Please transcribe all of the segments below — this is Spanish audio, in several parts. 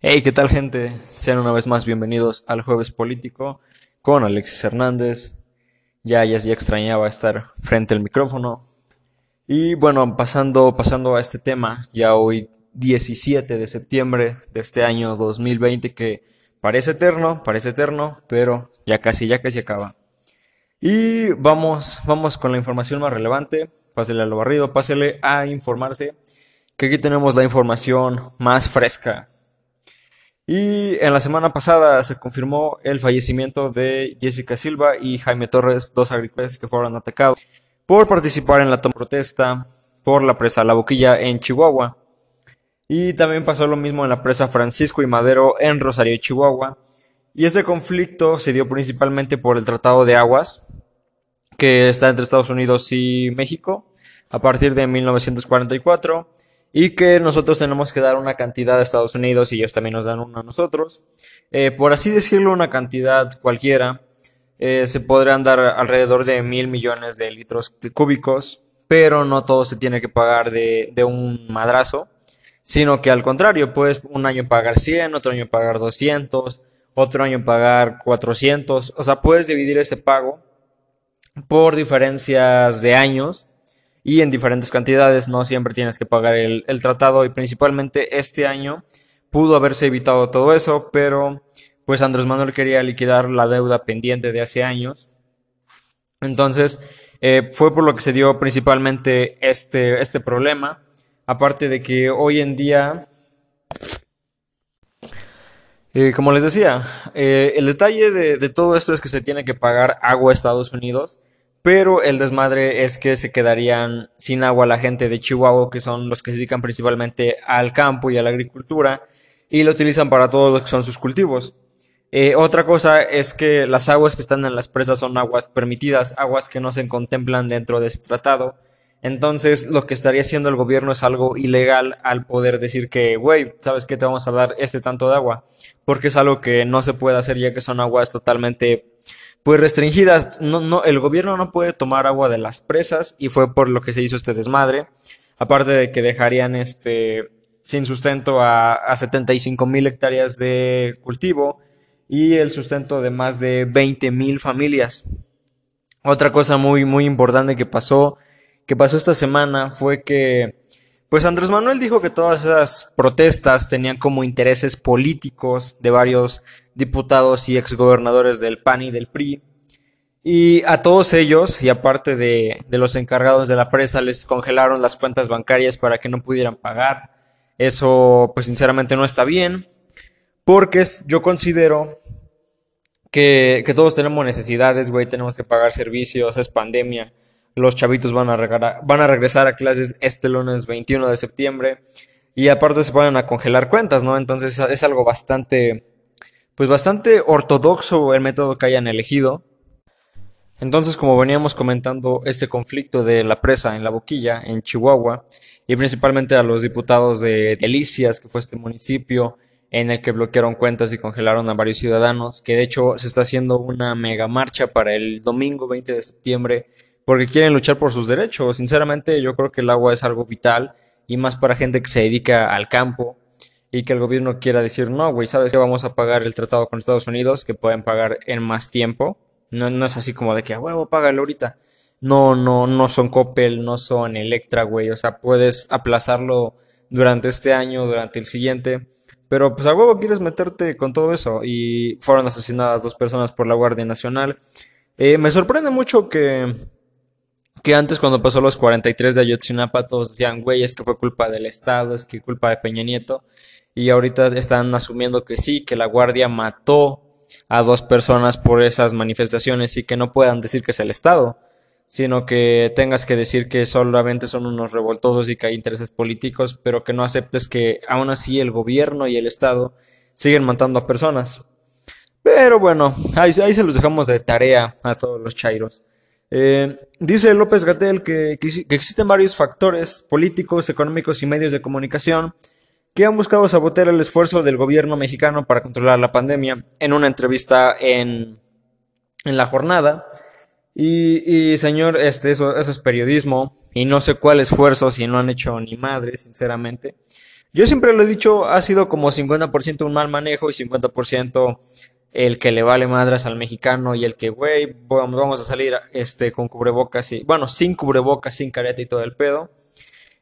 Hey, ¿qué tal gente? Sean una vez más bienvenidos al Jueves Político con Alexis Hernández. Ya, ya, ya extrañaba estar frente al micrófono. Y bueno, pasando, pasando a este tema, ya hoy 17 de septiembre de este año 2020 que parece eterno, parece eterno, pero ya casi, ya casi acaba. Y vamos, vamos con la información más relevante. Pásele a lo barrido, pásele a informarse. Que aquí tenemos la información más fresca. Y en la semana pasada se confirmó el fallecimiento de Jessica Silva y Jaime Torres, dos agricultores que fueron atacados por participar en la toma protesta por la presa La Boquilla en Chihuahua. Y también pasó lo mismo en la presa Francisco y Madero en Rosario, Chihuahua. Y este conflicto se dio principalmente por el Tratado de Aguas, que está entre Estados Unidos y México a partir de 1944 y que nosotros tenemos que dar una cantidad a Estados Unidos y ellos también nos dan una a nosotros. Eh, por así decirlo, una cantidad cualquiera. Eh, se podrían dar alrededor de mil millones de litros cúbicos, pero no todo se tiene que pagar de, de un madrazo, sino que al contrario, puedes un año pagar 100, otro año pagar 200, otro año pagar 400, o sea, puedes dividir ese pago por diferencias de años y en diferentes cantidades, no siempre tienes que pagar el, el tratado y principalmente este año pudo haberse evitado todo eso, pero pues Andrés Manuel quería liquidar la deuda pendiente de hace años. Entonces, eh, fue por lo que se dio principalmente este, este problema. Aparte de que hoy en día, eh, como les decía, eh, el detalle de, de, todo esto es que se tiene que pagar agua a Estados Unidos, pero el desmadre es que se quedarían sin agua la gente de Chihuahua, que son los que se dedican principalmente al campo y a la agricultura, y lo utilizan para todo lo que son sus cultivos. Eh, otra cosa es que las aguas que están en las presas son aguas permitidas, aguas que no se contemplan dentro de ese tratado. Entonces, lo que estaría haciendo el gobierno es algo ilegal al poder decir que, güey, ¿sabes qué? Te vamos a dar este tanto de agua. Porque es algo que no se puede hacer ya que son aguas totalmente, pues restringidas. No, no, el gobierno no puede tomar agua de las presas y fue por lo que se hizo este desmadre. Aparte de que dejarían este, sin sustento a, a 75 mil hectáreas de cultivo y el sustento de más de 20 mil familias. Otra cosa muy, muy importante que pasó, que pasó esta semana fue que, pues Andrés Manuel dijo que todas esas protestas tenían como intereses políticos de varios diputados y exgobernadores del PAN y del PRI. Y a todos ellos, y aparte de, de los encargados de la presa, les congelaron las cuentas bancarias para que no pudieran pagar. Eso, pues sinceramente no está bien. Porque yo considero que, que todos tenemos necesidades, güey, tenemos que pagar servicios, es pandemia. Los chavitos van a, regar, van a regresar a clases este lunes 21 de septiembre. Y aparte se ponen a congelar cuentas, ¿no? Entonces es algo bastante, pues bastante ortodoxo el método que hayan elegido. Entonces, como veníamos comentando, este conflicto de la presa en la boquilla, en Chihuahua, y principalmente a los diputados de Delicias, que fue este municipio, en el que bloquearon cuentas y congelaron a varios ciudadanos, que de hecho se está haciendo una mega marcha para el domingo 20 de septiembre porque quieren luchar por sus derechos. Sinceramente yo creo que el agua es algo vital y más para gente que se dedica al campo y que el gobierno quiera decir, no, güey, ¿sabes que vamos a pagar el tratado con Estados Unidos? Que pueden pagar en más tiempo. No, no es así como de que, a huevo, págalo ahorita. No, no, no son Coppel, no son Electra, güey. O sea, puedes aplazarlo durante este año, durante el siguiente. Pero pues a huevo quieres meterte con todo eso. Y fueron asesinadas dos personas por la Guardia Nacional. Eh, me sorprende mucho que, que antes cuando pasó los 43 de Ayotzinapa todos decían, güey, es que fue culpa del Estado, es que culpa de Peña Nieto. Y ahorita están asumiendo que sí, que la Guardia mató a dos personas por esas manifestaciones y que no puedan decir que es el Estado sino que tengas que decir que solamente son unos revoltosos y que hay intereses políticos, pero que no aceptes que aún así el gobierno y el Estado siguen matando a personas. Pero bueno, ahí, ahí se los dejamos de tarea a todos los chairos. Eh, dice López Gatel que, existen varios factores políticos, económicos y medios de comunicación que han buscado sabotear el esfuerzo del gobierno mexicano para controlar la pandemia. En una entrevista en, en la jornada, y, y señor, este, eso, eso es periodismo y no sé cuál esfuerzo si no han hecho ni madre, sinceramente. Yo siempre lo he dicho, ha sido como 50% un mal manejo y 50% el que le vale madras al mexicano y el que, güey, vamos a salir este, con cubrebocas y, bueno, sin cubrebocas, sin careta y todo el pedo.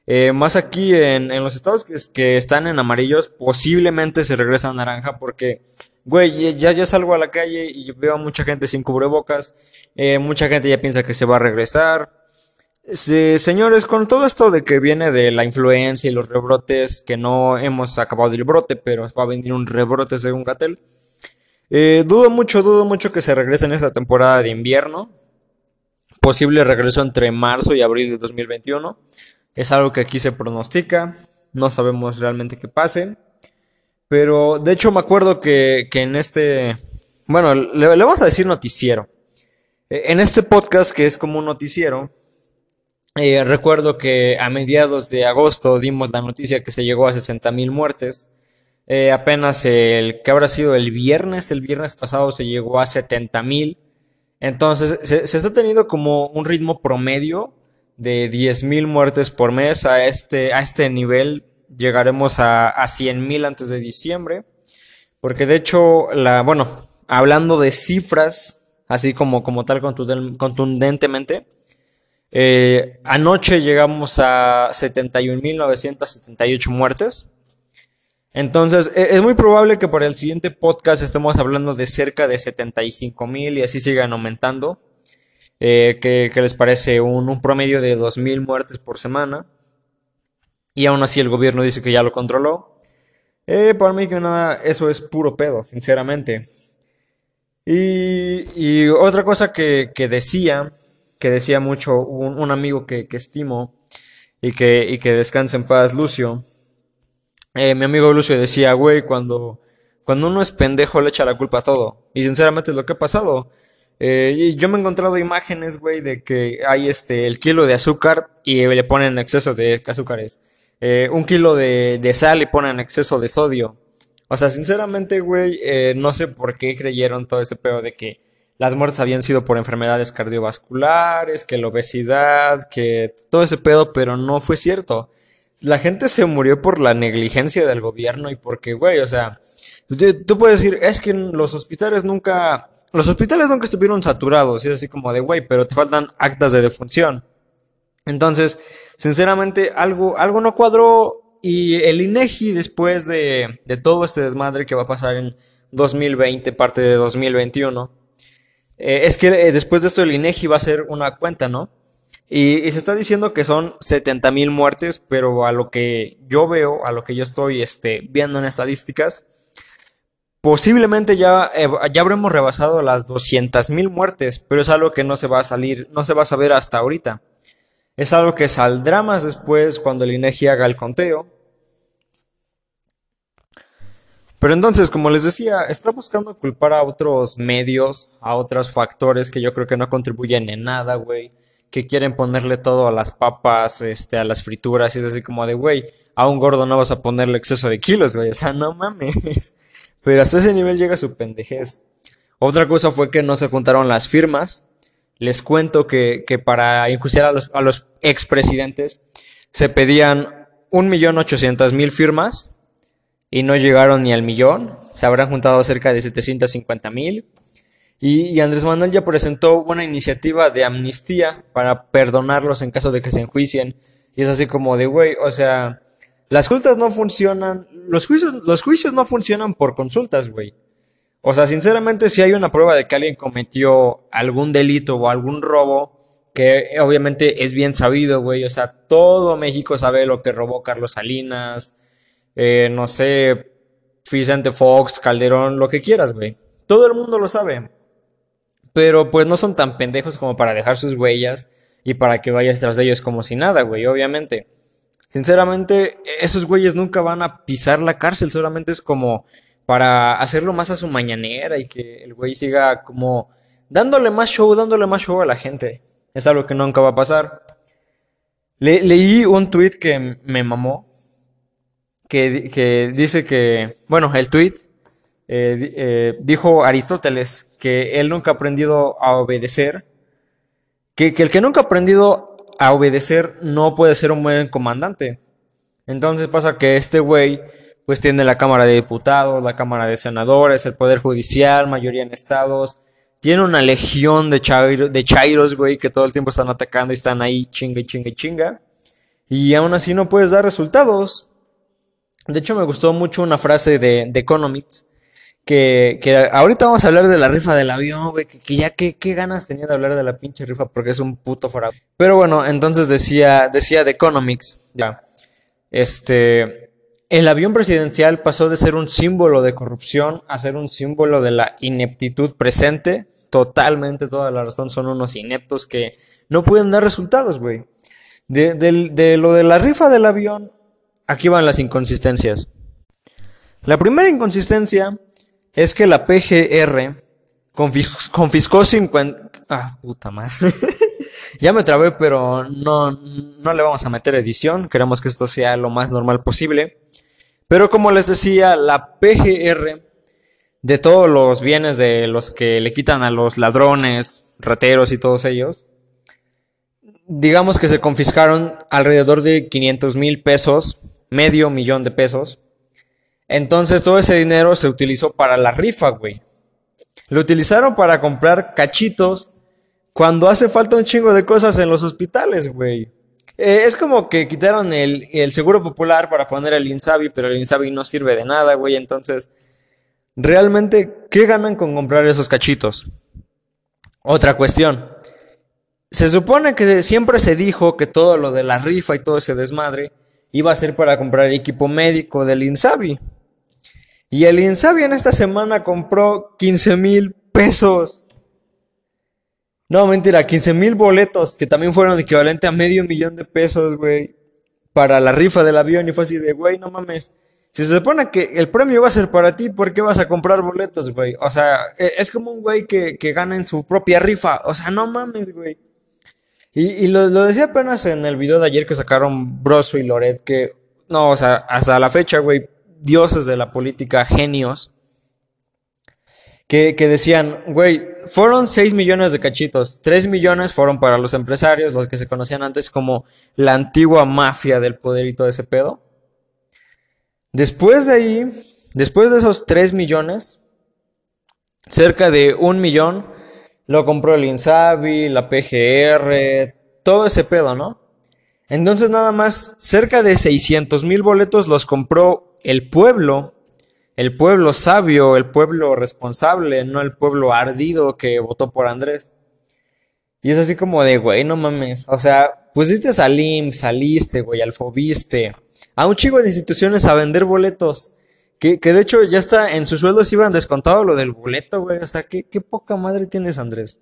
Eh, más aquí en, los estados que, están en amarillos, posiblemente se regresa a naranja porque, güey, ya, ya salgo a la calle y veo a mucha gente sin cubrebocas, eh, mucha gente ya piensa que se va a regresar. señores, con todo esto de que viene de la influencia y los rebrotes, que no hemos acabado del brote, pero va a venir un rebrote según Gatel. Eh, dudo mucho, dudo mucho que se regrese en esta temporada de invierno. Posible regreso entre marzo y abril de 2021. Es algo que aquí se pronostica. No sabemos realmente qué pase. Pero de hecho me acuerdo que, en este... Bueno, le, vamos a decir noticiero. Eh, en este podcast que es como un noticiero, eh, recuerdo que a mediados de agosto dimos la noticia que se llegó a 60.000 muertes. Eh, apenas el que habrá sido el viernes, el viernes pasado se llegó a 70.000. Entonces se, está teniendo como un ritmo promedio de 10.000 muertes por mes. A este, a este nivel llegaremos a, a 100.000 antes de diciembre. Porque de hecho, la, bueno, hablando de cifras, así como, como tal contundentemente, eh, anoche llegamos a 71.978 muertes. Entonces, e, es muy probable que para el siguiente podcast estemos hablando de cerca de 75 mil y así sigan aumentando. Eh, ¿qué, les parece? Un, promedio de 2 mil muertes por semana. Y aún así el gobierno dice que ya lo controló. Eh, para mí que nada, eso es puro pedo, sinceramente. Y, otra cosa que, decía, que decía mucho un, amigo que, estimo y que, y que descansa en paz, Lucio, eh, mi amigo Lucio decía, güey, cuando, cuando uno es pendejo le echa la culpa a todo. Y sinceramente es lo que ha pasado. Eh, yo me he encontrado imágenes, güey, de que hay este, el kilo de azúcar y le ponen exceso de azúcares. Eh, un kilo de, de, sal y ponen exceso de sodio. O sea, sinceramente, güey, eh, no sé por qué creyeron todo ese pedo de que las muertes habían sido por enfermedades cardiovasculares, que la obesidad, que todo ese pedo, pero no fue cierto la gente se murió por la negligencia del gobierno y porque, güey, o sea, tú puedes decir, es que los hospitales nunca, los hospitales nunca estuvieron saturados, y es así como de, güey, pero te faltan actas de defunción. Entonces, sinceramente, algo, algo no cuadró y el INEGI después de, de todo este desmadre que va a pasar en 2020, parte de 2021, eh, es que eh, después de esto el INEGI va a hacer una cuenta, ¿no? Y, se está diciendo que son 70 mil muertes, pero a lo que yo veo, a lo que yo estoy este, viendo en estadísticas, posiblemente ya, eh, ya habremos rebasado las 200 mil muertes, pero es algo que no se va a salir, no se va a saber hasta ahorita. Es algo que saldrá más después cuando el INEGI haga el conteo. Pero entonces, como les decía, está buscando culpar a otros medios, a otros factores que yo creo que no contribuyen en nada, güey que quieren ponerle todo a las papas, este, a las frituras, y es así como de, güey, a un gordo no vas a ponerle exceso de kilos, güey, o sea, no mames. Pero hasta ese nivel llega su pendejez. Otra cosa fue que no se juntaron las firmas. Les cuento que, que para enjuiciar a los, a los expresidentes se pedían un millón ochocientas mil firmas y no llegaron ni al millón. Se habrán juntado cerca de 750 mil. Y, Andrés Manuel ya presentó una iniciativa de amnistía para perdonarlos en caso de que se enjuicien. Y es así como de, güey, o sea, las consultas no funcionan, los juicios, los juicios no funcionan por consultas, güey. O sea, sinceramente, si hay una prueba de que alguien cometió algún delito o algún robo, que obviamente es bien sabido, güey. O sea, todo México sabe lo que robó Carlos Salinas, eh, no sé, Vicente Fox, Calderón, lo que quieras, güey. Todo el mundo lo sabe. Pero pues no son tan pendejos como para dejar sus huellas y para que vayas tras de ellos como si nada, güey, obviamente. Sinceramente, esos güeyes nunca van a pisar la cárcel, solamente es como para hacerlo más a su mañanera y que el güey siga como dándole más show, dándole más show a la gente. Es algo que nunca va a pasar. leí un tweet que me mamó, que, que dice que, bueno, el tweet eh, eh, dijo Aristóteles que él nunca ha aprendido a obedecer, que, el que nunca ha aprendido a obedecer no puede ser un buen comandante. Entonces pasa que este güey pues tiene la Cámara de Diputados, la Cámara de Senadores, el Poder Judicial, mayoría en estados. Tiene una legión de, de chairos, güey, que todo el tiempo están atacando y están ahí chinga chinga chinga. Y aún así no puedes dar resultados. De hecho, me gustó mucho una frase de, de Economics. Que, que, ahorita vamos a hablar de la rifa del avión, güey. Que, ya qué, qué ganas tenía de hablar de la pinche rifa porque es un puto fuera. Pero bueno, entonces decía, decía de Economics. Ya. Este el avión presidencial pasó de ser un símbolo de corrupción a ser un símbolo de la ineptitud presente. Totalmente toda la razón son unos ineptos que no pueden dar resultados, güey. De, lo de la rifa del avión, aquí van las inconsistencias. La primera inconsistencia es que la PGR confiscó 50... Ah, puta madre. ya me trabé, pero no, no le vamos a meter edición. Queremos que esto sea lo más normal posible. Pero como les decía, la PGR de todos los bienes de los que le quitan a los ladrones, rateros y todos ellos, digamos que se confiscaron alrededor de 500 mil pesos, medio millón de pesos. Entonces todo ese dinero se utilizó para la rifa, güey. Lo utilizaron para comprar cachitos cuando hace falta un chingo de cosas en los hospitales, güey. Eh, es como que quitaron el, seguro popular para poner el Insabi, pero el Insabi no sirve de nada, güey. Entonces, realmente, ¿qué ganan con comprar esos cachitos? Otra cuestión. Se supone que siempre se dijo que todo lo de la rifa y todo ese desmadre iba a ser para comprar equipo médico del Insabi. Y el Insabi en esta semana compró 15 mil pesos. No, mentira, 15 mil boletos, que también fueron equivalente a medio millón de pesos, güey, para la rifa del avión. Y fue así de, güey, no mames. Si se supone que el premio va a ser para ti, ¿por qué vas a comprar boletos, güey? O sea, e, es como un güey que, que gana en su propia rifa. O sea, no mames, güey. Y, y lo, lo, decía apenas en el video de ayer que sacaron Broso y Loret, que, no, o sea, hasta la fecha, güey, dioses de la política, genios que, decían, güey, fueron 6 millones de cachitos, 3 millones fueron para los empresarios, los que se conocían antes como la antigua mafia del poder y todo ese pedo. Después de ahí, después de esos 3 millones, cerca de un millón lo compró el Insabi, la PGR, todo ese pedo, ¿no? Entonces nada más, cerca de 600 mil boletos los compró el pueblo el pueblo sabio, el pueblo responsable, no el pueblo ardido que votó por Andrés. Y es así como de, güey, no mames. O sea, pusiste a Salim, saliste, güey, alfobiste. A un chico de instituciones a vender boletos. Que, que de hecho ya está, en sus sueldos iban descontado lo del boleto, güey. O sea, qué, qué poca madre tienes, Andrés.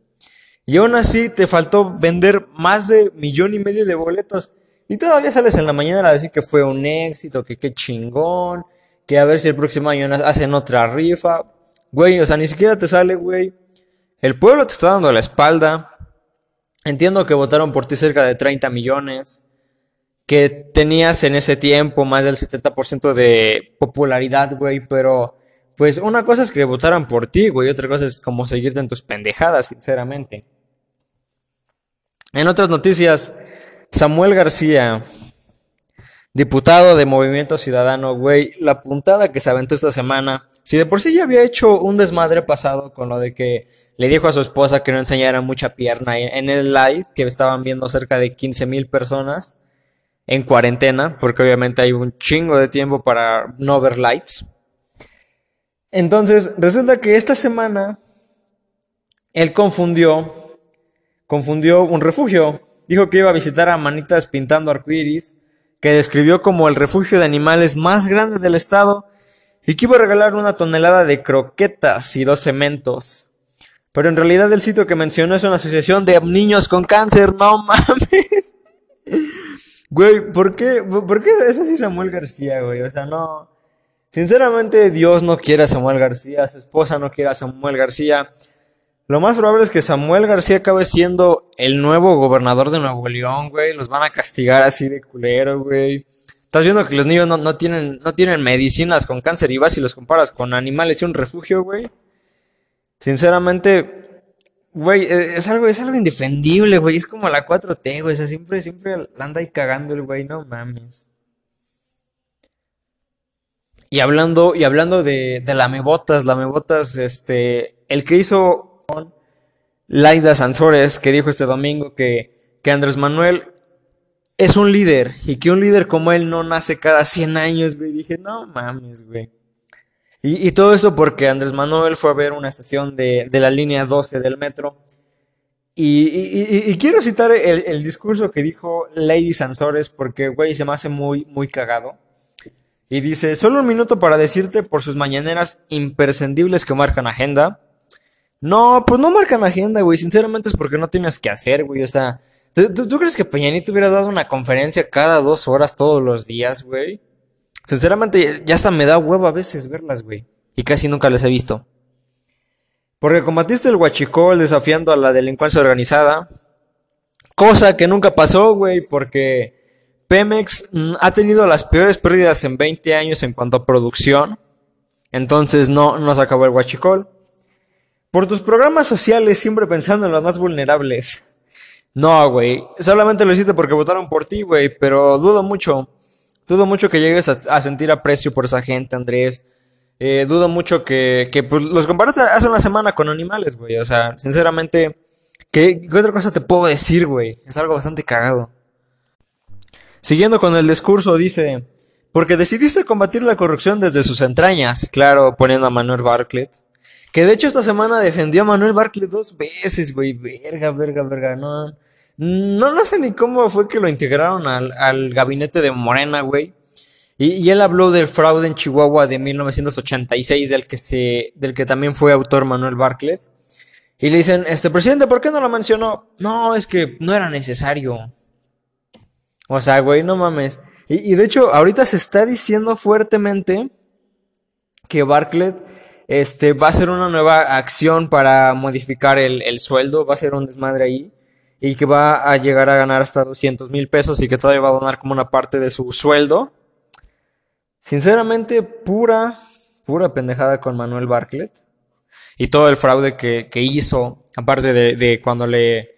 Y aún así te faltó vender más de millón y medio de boletos. Y todavía sales en la mañana a decir que fue un éxito, que qué chingón, que a ver si el próximo año hacen otra rifa. Güey, o sea, ni siquiera te sale, güey. El pueblo te está dando la espalda. Entiendo que votaron por ti cerca de 30 millones. Que tenías en ese tiempo más del 70% de popularidad, güey. Pero, pues, una cosa es que votaran por ti, güey. Otra cosa es como seguirte en tus pendejadas, sinceramente. En otras noticias, Samuel García diputado de Movimiento Ciudadano, güey, la puntada que se aventó esta semana. Si de por sí ya había hecho un desmadre pasado con lo de que le dijo a su esposa que no enseñara mucha pierna en el live, que estaban viendo cerca de 15 mil personas en cuarentena, porque obviamente hay un chingo de tiempo para no ver lights. Entonces, resulta que esta semana él confundió, confundió un refugio. Dijo que iba a visitar a manitas pintando arcoíris que describió como el refugio de animales más grande del estado y que iba a regalar una tonelada de croquetas y dos cementos. Pero en realidad el sitio que mencionó es una asociación de niños con cáncer, no mames. Güey, ¿por qué? ¿Por qué es así Samuel García, güey? O sea, no. Sinceramente, Dios no quiere a Samuel García, su esposa no quiere a Samuel García. Lo más probable es que Samuel García acabe siendo el nuevo gobernador de Nuevo León, güey. Los van a castigar así de culero, güey. Estás viendo que los niños no, tienen, no tienen medicinas con cáncer y vas y los comparas con animales y un refugio, güey. Sinceramente, güey, e, es algo, es algo indefendible, güey. Es como la 4T, güey. O sea, siempre, siempre anda ahí cagando el güey, no mames. Y hablando, y hablando de, de la Mebotas, la Mebotas, este, el que hizo con Laida Sansores, que dijo este domingo que, que Andrés Manuel es un líder y que un líder como él no nace cada 100 años, güey. Dije, no mames, güey. Y, y todo eso porque Andrés Manuel fue a ver una estación de, de la línea 12 del metro. Y, y, quiero citar el, el, discurso que dijo Lady Sansores porque, güey, se me hace muy, muy cagado. Y dice, solo un minuto para decirte por sus mañaneras imprescindibles que marcan agenda. No, pues no marcan agenda, güey. Sinceramente es porque no tienes que hacer, güey. O sea, ¿tú, crees que Peñanito hubiera dado una conferencia cada dos horas todos los días, güey? Sinceramente, ya hasta me da huevo a veces verlas, güey. Y casi nunca las he visto. Porque combatiste el huachicol desafiando a la delincuencia organizada. Cosa que nunca pasó, güey, porque Pemex mm, ha tenido las peores pérdidas en 20 años en cuanto a producción. Entonces no, no se acabó el huachicol. Por tus programas sociales, siempre pensando en los más vulnerables. No, güey. Solamente lo hiciste porque votaron por ti, güey. Pero dudo mucho. Dudo mucho que llegues a, sentir aprecio por esa gente, Andrés. Eh, dudo mucho que, que pues, los compares hace una semana con animales, güey. O sea, sinceramente, ¿qué, ¿qué otra cosa te puedo decir, güey? Es algo bastante cagado. Siguiendo con el discurso, dice, porque decidiste combatir la corrupción desde sus entrañas, claro, poniendo a Manuel Bartlett. Que de hecho esta semana defendió a Manuel Bartlett dos veces, güey, verga, verga, verga, no. No, no sé ni cómo fue que lo integraron al, al gabinete de Morena, güey. Y, él habló del fraude en Chihuahua de 1986, del que se, del que también fue autor Manuel Bartlett. Y le dicen, este presidente, ¿por qué no lo mencionó? No, es que no era necesario. O sea, güey, no mames. Y, de hecho, ahorita se está diciendo fuertemente que Barclay este, va a hacer una nueva acción para modificar el, el, sueldo, va a ser un desmadre ahí, y que va a llegar a ganar hasta 200 mil pesos y que todavía va a donar como una parte de su sueldo. Sinceramente, pura, pura pendejada con Manuel Bartlett. Y todo el fraude que, que hizo, aparte de, de cuando le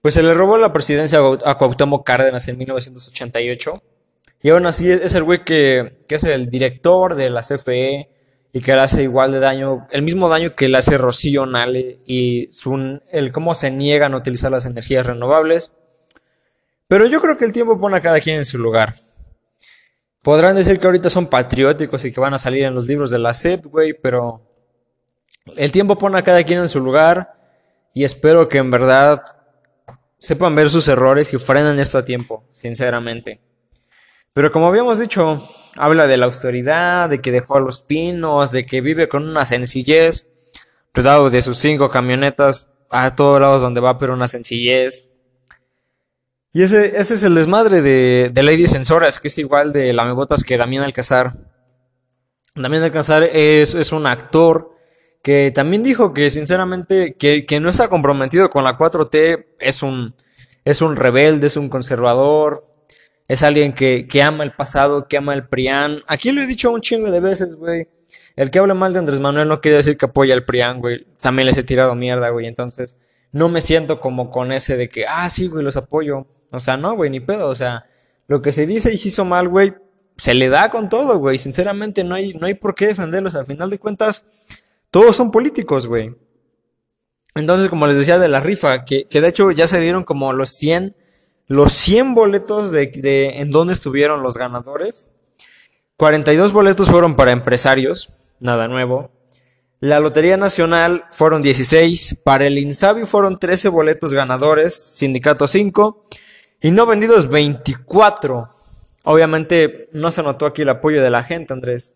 pues se le robó la presidencia a Cuauhtémoc Cárdenas en 1988. Y aún así es el güey que, que es el director de la CFE y que le hace igual de daño, el mismo daño que le hace Rocío Nale y el cómo se niegan a utilizar las energías renovables. Pero yo creo que el tiempo pone a cada quien en su lugar. Podrán decir que ahorita son patrióticos y que van a salir en los libros de la SED, güey, pero el tiempo pone a cada quien en su lugar y espero que en verdad sepan ver sus errores y frenan esto a tiempo, sinceramente. Pero como habíamos dicho, habla de la austeridad, de que dejó a los pinos, de que vive con una sencillez, cuidado de sus cinco camionetas a todos lados donde va, pero una sencillez. Y ese, ese es el desmadre de, de Lady Sensoras, que es igual de Lamebotas que Damián Alcázar. Damián Alcázar es, es un actor que también dijo que sinceramente que, que, no está comprometido con la 4T, es un, es un rebelde, es un conservador, es alguien que, que ama el pasado, que ama el PRIAN. Aquí lo he dicho un chingo de veces, güey. El que habla mal de Andrés Manuel no quiere decir que apoya al PRIAN, güey. También les he tirado mierda, güey. Entonces, no me siento como con ese de que, ah, sí, güey, los apoyo. O sea, no, güey, ni pedo. O sea, lo que se dice y se hizo mal, güey, se le da con todo, güey. Sinceramente, no hay, no hay por qué defenderlos. Al final de cuentas, todos son políticos, güey. Entonces, como les decía de la rifa, que, que de hecho ya se dieron como los 100, los 100 boletos de, de en dónde estuvieron los ganadores. 42 boletos fueron para empresarios, nada nuevo. La Lotería Nacional fueron 16, para el Insabi fueron 13 boletos ganadores, Sindicato 5 y no vendidos 24. Obviamente no se notó aquí el apoyo de la gente, Andrés.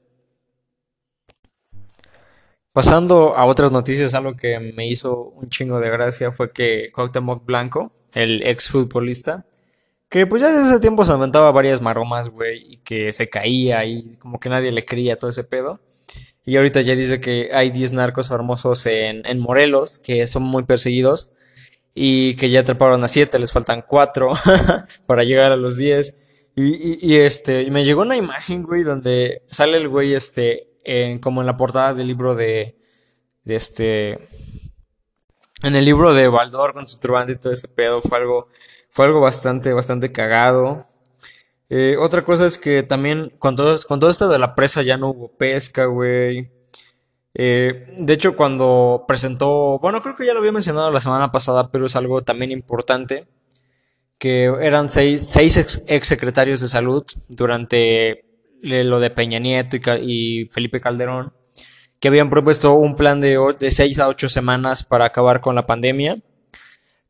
Pasando a otras noticias, algo que me hizo un chingo de gracia fue que Cuauhtémoc Blanco, el ex futbolista, que pues ya desde ese tiempo se aventaba varias maromas, güey, y que se caía y como que nadie le creía todo ese pedo. Y ahorita ya dice que hay 10 narcos famosos en, en Morelos que son muy perseguidos y que ya atraparon a 7, les faltan 4 para llegar a los 10. Y, y, y, este, y me llegó una imagen, güey, donde sale el güey, este, en, como en la portada del libro de, de este, en el libro de Baldor con su turbante y todo ese pedo, fue algo, fue algo bastante, bastante cagado. Eh, otra cosa es que también con todo, con esto de la presa ya no hubo pesca, güey. Eh, de hecho, cuando presentó, bueno, creo que ya lo había mencionado la semana pasada, pero es algo también importante, que eran seis, seis ex, secretarios de salud durante lo de Peña Nieto y, Felipe Calderón, que habían propuesto un plan de, de seis a ocho semanas para acabar con la pandemia.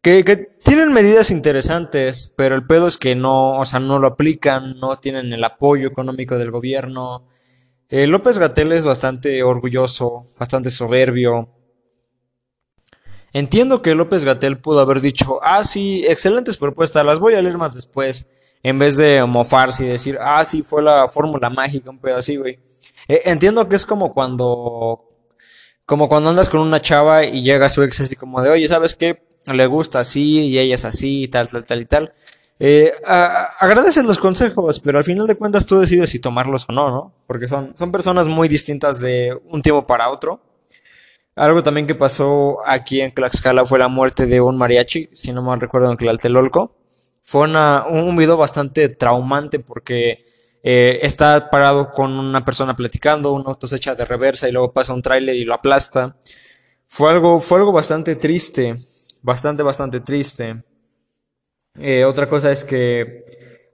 Que, que, tienen medidas interesantes, pero el pedo es que no, o sea, no lo aplican, no tienen el apoyo económico del gobierno. Eh, López Gatel es bastante orgulloso, bastante soberbio. Entiendo que López Gatel pudo haber dicho, ah, sí, excelentes propuestas, las voy a leer más después, en vez de mofarse y decir, ah, sí, fue la fórmula mágica, un pedo así, güey. Eh, entiendo que es como cuando, como cuando andas con una chava y llega su ex así como de, oye, ¿sabes qué? le gusta así y ella es así y tal, tal, tal y tal. Eh, agradecen los consejos, pero al final de cuentas tú decides si tomarlos o no, ¿no? Porque son, son personas muy distintas de un tiempo para otro. Algo también que pasó aquí en Tlaxcala fue la muerte de un mariachi, si no mal recuerdo, en Tlaltelolco. Fue una, un video bastante traumante porque eh, está parado con una persona platicando, una auto se echa de reversa y luego pasa un tráiler y lo aplasta. Fue algo, fue algo bastante triste bastante, bastante triste. Eh, otra cosa es que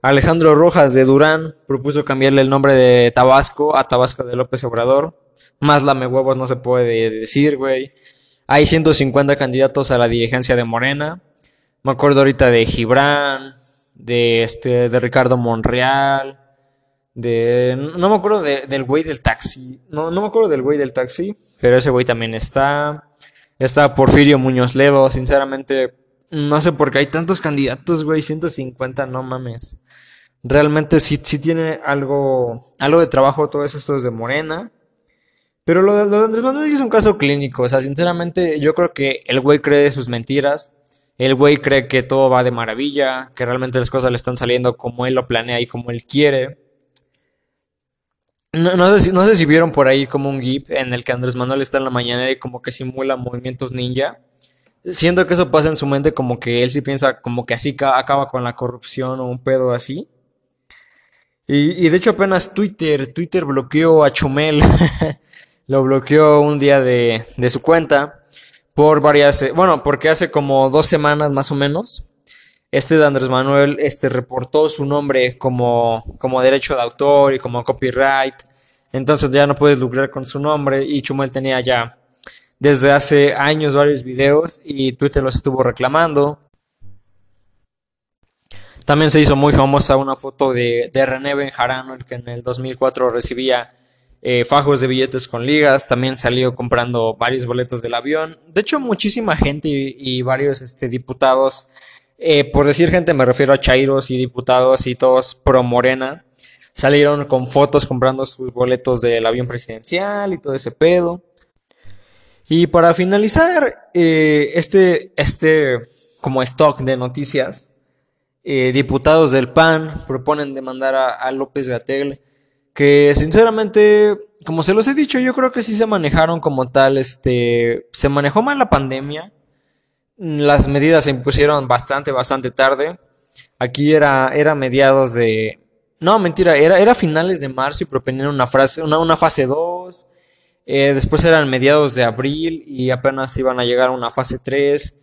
Alejandro Rojas de Durán propuso cambiarle el nombre de Tabasco a Tabasco de López Obrador. Más lame huevos no se puede decir, güey. Hay 150 candidatos a la dirigencia de Morena. Me acuerdo ahorita de Gibran, de este, de Ricardo Monreal, de, no me acuerdo del güey del taxi. No, no me acuerdo del güey del taxi, pero ese güey también está. Está Porfirio Muñoz Ledo, sinceramente, no sé por qué hay tantos candidatos, güey, 150, no mames. Realmente sí, sí tiene algo, algo de trabajo todo eso, esto es de Morena. Pero lo, de Andrés Manuel es un caso clínico, o sea, sinceramente yo creo que el güey cree sus mentiras, el güey cree que todo va de maravilla, que realmente las cosas le están saliendo como él lo planea y como él quiere. No, sé si, no sé si vieron por ahí como un GIF en el que Andrés Manuel está en la mañana y como que simula movimientos ninja. Siento que eso pasa en su mente como que él sí piensa como que así acaba con la corrupción o un pedo así. Y, de hecho apenas Twitter, Twitter bloqueó a Chumel. Lo bloqueó un día de, de su cuenta. Por varias, eh, bueno, porque hace como dos semanas más o menos este de Andrés Manuel este, reportó su nombre como, como derecho de autor y como copyright. Entonces ya no puedes lucrar con su nombre y Chumel tenía ya desde hace años varios videos y Twitter los estuvo reclamando. También se hizo muy famosa una foto de, de René Benjarano, el que en el 2004 recibía eh, fajos de billetes con ligas. También salió comprando varios boletos del avión. De hecho, muchísima gente y, y varios este, diputados eh, por decir gente me refiero a chairos y diputados y todos pro Morena. Salieron con fotos comprando sus boletos del avión presidencial y todo ese pedo. Y para finalizar, eh, este, este como stock de noticias, eh, diputados del PAN proponen demandar a, López Gatel, que sinceramente, como se los he dicho, yo creo que sí se manejaron como tal, este, se manejó mal la pandemia las medidas se impusieron bastante, bastante tarde. Aquí era, era mediados de... No, mentira, era, era finales de marzo y proponían una, frase, una, una fase 2. Eh, después eran mediados de abril y apenas iban a llegar a una fase 3.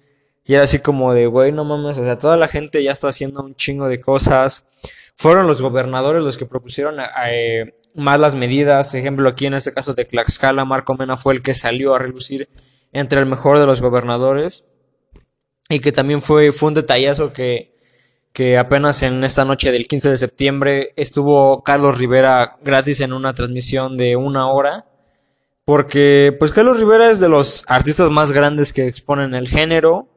Y era así como de, güey, no mames, o sea, toda la gente ya está haciendo un chingo de cosas. Fueron los gobernadores los que propusieron eh, más las medidas. Ejemplo, aquí en este caso de Tlaxcala, Marco Mena fue el que salió a relucir entre el mejor de los gobernadores. Y que también fue, fue un detallazo que, que apenas en esta noche del 15 de septiembre estuvo Carlos Rivera gratis en una transmisión de una hora. Porque, pues Carlos Rivera es de los artistas más grandes que exponen el género,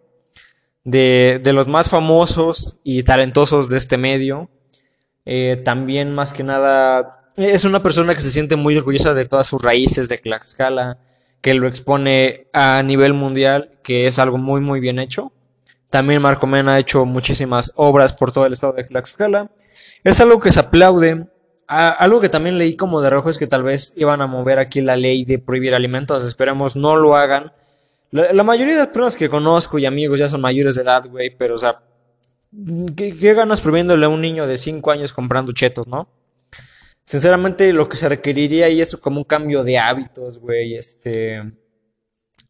de, de los más famosos y talentosos de este medio. Eh, también, más que nada, es una persona que se siente muy orgullosa de todas sus raíces de Tlaxcala, que lo expone a nivel mundial, que es algo muy, muy bien hecho. También Marco Mena ha hecho muchísimas obras por todo el estado de Tlaxcala. Es algo que se aplaude. algo que también leí como de rojo es que tal vez iban a mover aquí la ley de prohibir alimentos. Esperemos no lo hagan. La, mayoría de las personas que conozco y amigos ya son mayores de edad, güey, pero o sea, ¿qué, qué ganas prohibiéndole a un niño de 5 años comprando chetos, no? Sinceramente, lo que se requeriría ahí es como un cambio de hábitos, güey, este,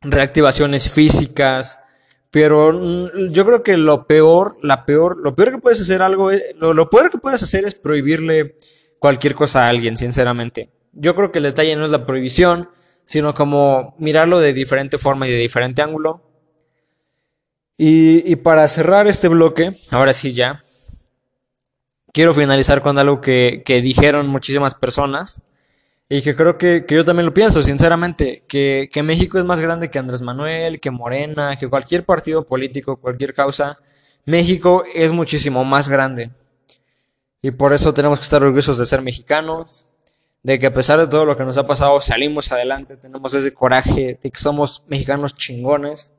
reactivaciones físicas, pero mm, yo creo que lo peor, la peor, lo peor que puedes hacer algo, lo, lo peor que puedes hacer es prohibirle cualquier cosa a alguien, sinceramente. Yo creo que el detalle no es la prohibición, sino como mirarlo de diferente forma y de diferente ángulo. Y, para cerrar este bloque, ahora sí ya, quiero finalizar con algo que dijeron muchísimas personas y que creo que, yo también lo pienso, sinceramente, que, que, México es más grande que Andrés Manuel, que Morena, que cualquier partido político, cualquier causa. México es muchísimo más grande. Y por eso tenemos que estar orgullosos de ser mexicanos, de que a pesar de todo lo que nos ha pasado salimos adelante, tenemos ese coraje de que somos mexicanos chingones.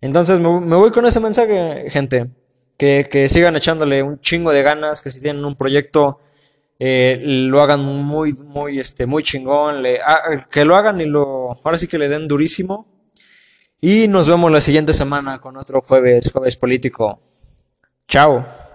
Entonces me, me voy con ese mensaje, gente que, que, sigan echándole un chingo de ganas, que si tienen un proyecto eh, lo hagan muy, muy, este, muy chingón, le, ah, que lo hagan y lo, ahora sí que le den durísimo. Y nos vemos la siguiente semana con otro jueves, jueves político. Chao.